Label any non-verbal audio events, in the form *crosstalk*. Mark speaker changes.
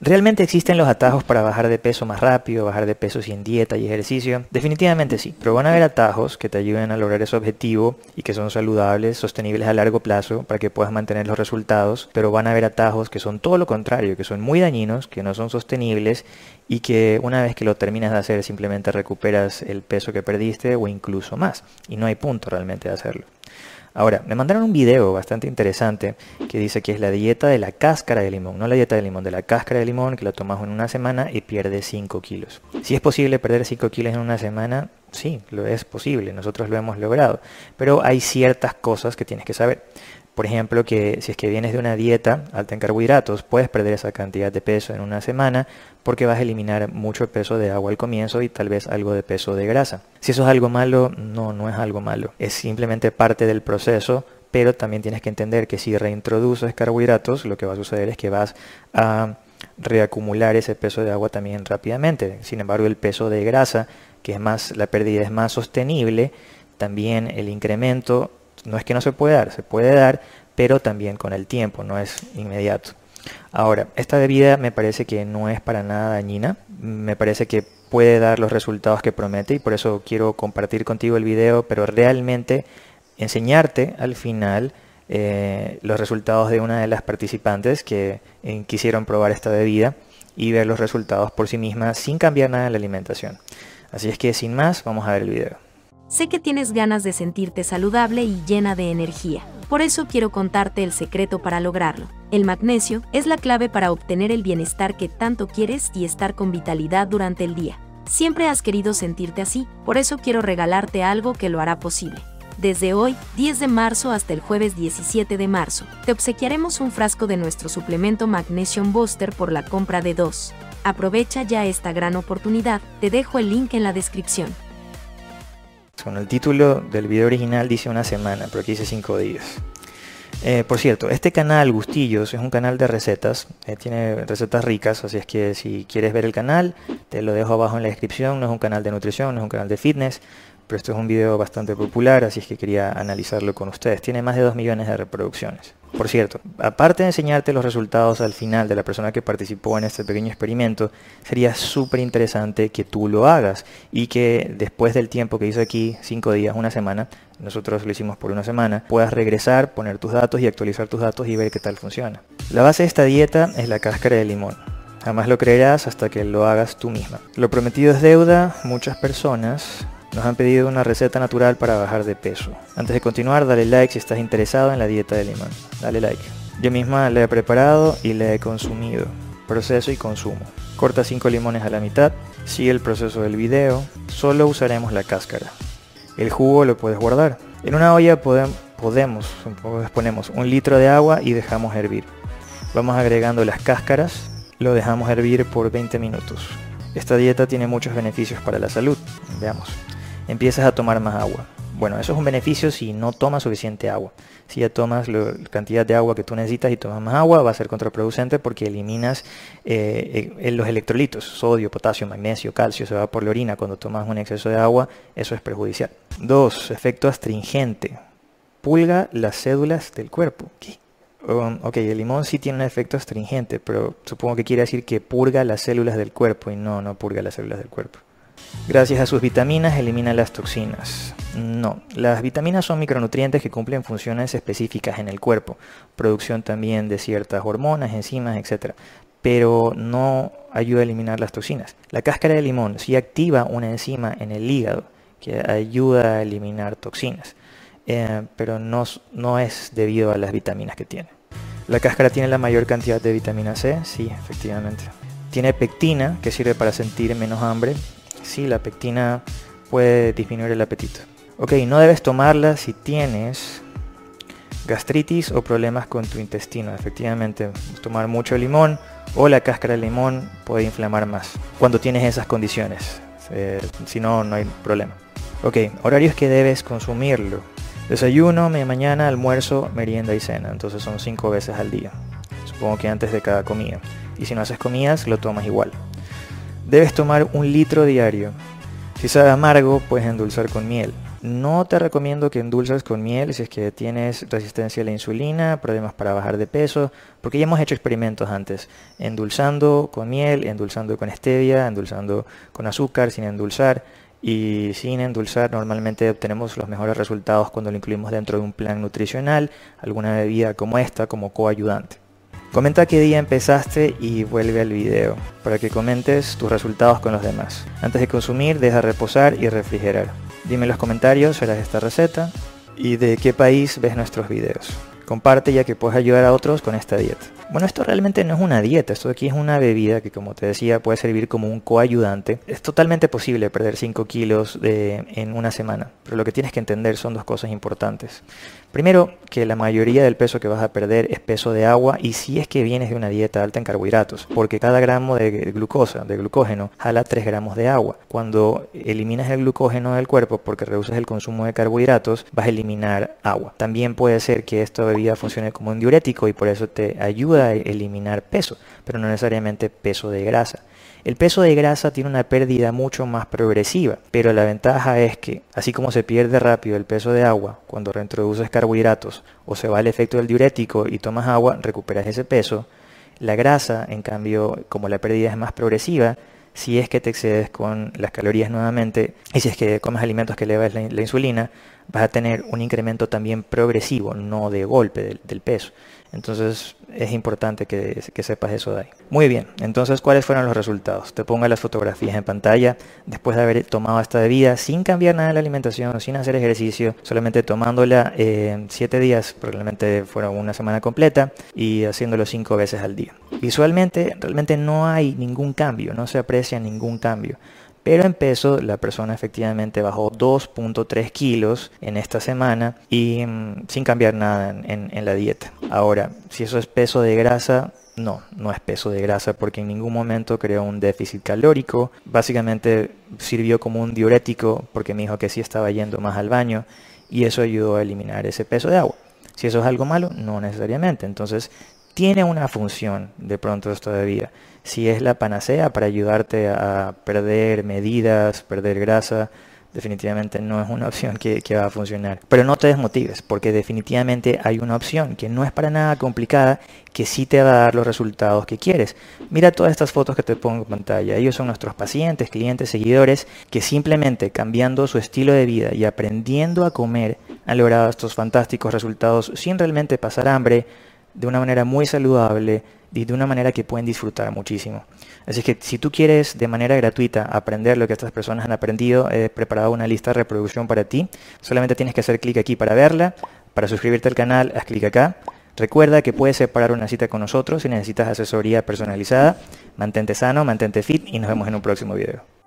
Speaker 1: ¿Realmente existen los atajos para bajar de peso más rápido, bajar de peso sin dieta y ejercicio? Definitivamente sí, pero van a haber atajos que te ayuden a lograr ese objetivo y que son saludables, sostenibles a largo plazo para que puedas mantener los resultados, pero van a haber atajos que son todo lo contrario, que son muy dañinos, que no son sostenibles y que una vez que lo terminas de hacer simplemente recuperas el peso que perdiste o incluso más y no hay punto realmente de hacerlo. Ahora, me mandaron un video bastante interesante que dice que es la dieta de la cáscara de limón, no la dieta de limón, de la cáscara de limón que la tomas en una semana y pierdes 5 kilos. Si es posible perder 5 kilos en una semana, sí, lo es posible, nosotros lo hemos logrado, pero hay ciertas cosas que tienes que saber. Por ejemplo, que si es que vienes de una dieta alta en carbohidratos, puedes perder esa cantidad de peso en una semana porque vas a eliminar mucho peso de agua al comienzo y tal vez algo de peso de grasa. Si eso es algo malo, no, no es algo malo. Es simplemente parte del proceso, pero también tienes que entender que si reintroduces carbohidratos, lo que va a suceder es que vas a reacumular ese peso de agua también rápidamente. Sin embargo, el peso de grasa, que es más, la pérdida es más sostenible, también el incremento no es que no se puede dar, se puede dar, pero también con el tiempo, no es inmediato. Ahora, esta bebida me parece que no es para nada dañina, me parece que puede dar los resultados que promete y por eso quiero compartir contigo el video, pero realmente enseñarte al final eh, los resultados de una de las participantes que eh, quisieron probar esta bebida y ver los resultados por sí misma sin cambiar nada en la alimentación. Así es que sin más, vamos a ver el video.
Speaker 2: Sé que tienes ganas de sentirte saludable y llena de energía. Por eso quiero contarte el secreto para lograrlo. El magnesio es la clave para obtener el bienestar que tanto quieres y estar con vitalidad durante el día. Siempre has querido sentirte así, por eso quiero regalarte algo que lo hará posible. Desde hoy, 10 de marzo hasta el jueves 17 de marzo, te obsequiaremos un frasco de nuestro suplemento Magnesium Booster por la compra de dos. Aprovecha ya esta gran oportunidad, te dejo el link en la descripción.
Speaker 1: Bueno, el título del video original dice una semana, pero aquí dice cinco días. Eh, por cierto, este canal Gustillos es un canal de recetas, eh, tiene recetas ricas, así es que si quieres ver el canal, te lo dejo abajo en la descripción, no es un canal de nutrición, no es un canal de fitness, pero esto es un video bastante popular, así es que quería analizarlo con ustedes. Tiene más de 2 millones de reproducciones. Por cierto, aparte de enseñarte los resultados al final de la persona que participó en este pequeño experimento, sería súper interesante que tú lo hagas y que después del tiempo que hizo aquí, 5 días, una semana, nosotros lo hicimos por una semana, puedas regresar, poner tus datos y actualizar tus datos y ver qué tal funciona. La base de esta dieta es la cáscara de limón. Jamás lo creerás hasta que lo hagas tú misma. Lo prometido es deuda, muchas personas nos han pedido una receta natural para bajar de peso. Antes de continuar, dale like si estás interesado en la dieta de limón. Dale like. Yo misma la he preparado y la he consumido. Proceso y consumo. Corta 5 limones a la mitad. Sigue el proceso del video. Solo usaremos la cáscara. El jugo lo puedes guardar. En una olla podemos, ponemos un litro de agua y dejamos hervir. Vamos agregando las cáscaras. Lo dejamos hervir por 20 minutos. Esta dieta tiene muchos beneficios para la salud. Veamos empiezas a tomar más agua. Bueno, eso es un beneficio si no tomas suficiente agua. Si ya tomas la cantidad de agua que tú necesitas y tomas más agua, va a ser contraproducente porque eliminas eh, eh, los electrolitos, sodio, potasio, magnesio, calcio, se va por la orina. Cuando tomas un exceso de agua, eso es perjudicial. Dos, efecto astringente. Pulga las cédulas del cuerpo. ¿Qué? Um, ok, el limón sí tiene un efecto astringente, pero supongo que quiere decir que purga las células del cuerpo y no, no purga las células del cuerpo. Gracias a sus vitaminas elimina las toxinas. No, las vitaminas son micronutrientes que cumplen funciones específicas en el cuerpo, producción también de ciertas hormonas, enzimas, etc. Pero no ayuda a eliminar las toxinas. La cáscara de limón sí activa una enzima en el hígado que ayuda a eliminar toxinas, eh, pero no, no es debido a las vitaminas que tiene. La cáscara tiene la mayor cantidad de vitamina C, sí, efectivamente. Tiene pectina, que sirve para sentir menos hambre, sí, la pectina puede disminuir el apetito. Ok, no debes tomarla si tienes gastritis o problemas con tu intestino. Efectivamente, tomar mucho limón o la cáscara de limón puede inflamar más cuando tienes esas condiciones. Eh, si no, no hay problema. Ok, horarios que debes consumirlo. Desayuno, mañana, almuerzo, merienda y cena. Entonces son cinco veces al día. Supongo que antes de cada comida. Y si no haces comidas, lo tomas igual. Debes tomar un litro diario. Si sabe amargo, puedes endulzar con miel. No te recomiendo que endulces con miel si es que tienes resistencia a la insulina, problemas para bajar de peso, porque ya hemos hecho experimentos antes, endulzando con miel, endulzando con stevia, endulzando con azúcar, sin endulzar y sin endulzar normalmente obtenemos los mejores resultados cuando lo incluimos dentro de un plan nutricional, alguna bebida como esta como coayudante. Comenta qué día empezaste y vuelve al video para que comentes tus resultados con los demás. Antes de consumir, deja reposar y refrigerar. Dime en los comentarios, harás esta receta y de qué país ves nuestros videos. Comparte ya que puedes ayudar a otros con esta dieta. Bueno, esto realmente no es una dieta, esto aquí es una bebida que como te decía puede servir como un coayudante. Es totalmente posible perder 5 kilos en una semana, pero lo que tienes que entender son dos cosas importantes. Primero, que la mayoría del peso que vas a perder es peso de agua y si es que vienes de una dieta alta en carbohidratos, porque cada gramo de glucosa, de glucógeno, jala 3 gramos de agua. Cuando eliminas el glucógeno del cuerpo porque reduces el consumo de carbohidratos, vas a eliminar agua. También puede ser que esta bebida funcione como un diurético y por eso te ayuda eliminar peso, pero no necesariamente peso de grasa. El peso de grasa tiene una pérdida mucho más progresiva, pero la ventaja es que, así como se pierde rápido el peso de agua cuando reintroduces carbohidratos o se va el efecto del diurético y tomas agua, recuperas ese peso, la grasa, en cambio, como la pérdida es más progresiva, si es que te excedes con las calorías nuevamente y si es que comes alimentos que elevan la insulina, vas a tener un incremento también progresivo, no de golpe del, peso. Entonces es importante que, sepas eso de ahí. Muy bien, entonces ¿cuáles fueron los resultados? Te pongo las fotografías en pantalla después de haber tomado esta bebida sin cambiar nada en la alimentación, sin hacer ejercicio, solamente tomándola 7 eh, días, probablemente fueron una semana completa y haciéndolo 5 veces al día. Visualmente realmente no hay ningún cambio, no se aprecia ningún cambio. Pero en peso la persona efectivamente bajó 2.3 kilos en esta semana y mm, sin cambiar nada en, en la dieta. Ahora, si eso es peso de grasa, no, no es peso de grasa porque en ningún momento creó un déficit calórico. Básicamente sirvió como un diurético porque me dijo que sí estaba yendo más al baño y eso ayudó a eliminar ese peso de agua. Si eso es algo malo, no necesariamente. Entonces, tiene una función de pronto esta bebida. Si es la panacea para ayudarte a perder medidas, perder grasa, definitivamente no es una *laughs* opción que, va a funcionar. Pero no te desmotives, porque definitivamente hay una opción que no es para nada complicada, que sí te va a dar los resultados que quieres. Mira todas estas fotos que te pongo en pantalla. Ellos son nuestros pacientes, clientes, seguidores, que simplemente cambiando su estilo de vida y aprendiendo a comer han logrado estos fantásticos resultados sin realmente pasar hambre, de una manera muy saludable y de una manera que pueden disfrutar muchísimo. Así que si tú quieres de manera gratuita aprender lo que estas personas han aprendido, he preparado una lista de reproducción para ti. Solamente tienes que hacer clic aquí para verla. Para suscribirte al canal, haz clic acá. Recuerda que puedes separar una cita con nosotros si necesitas asesoría personalizada. Mantente sano, mantente fit y nos vemos en un próximo video.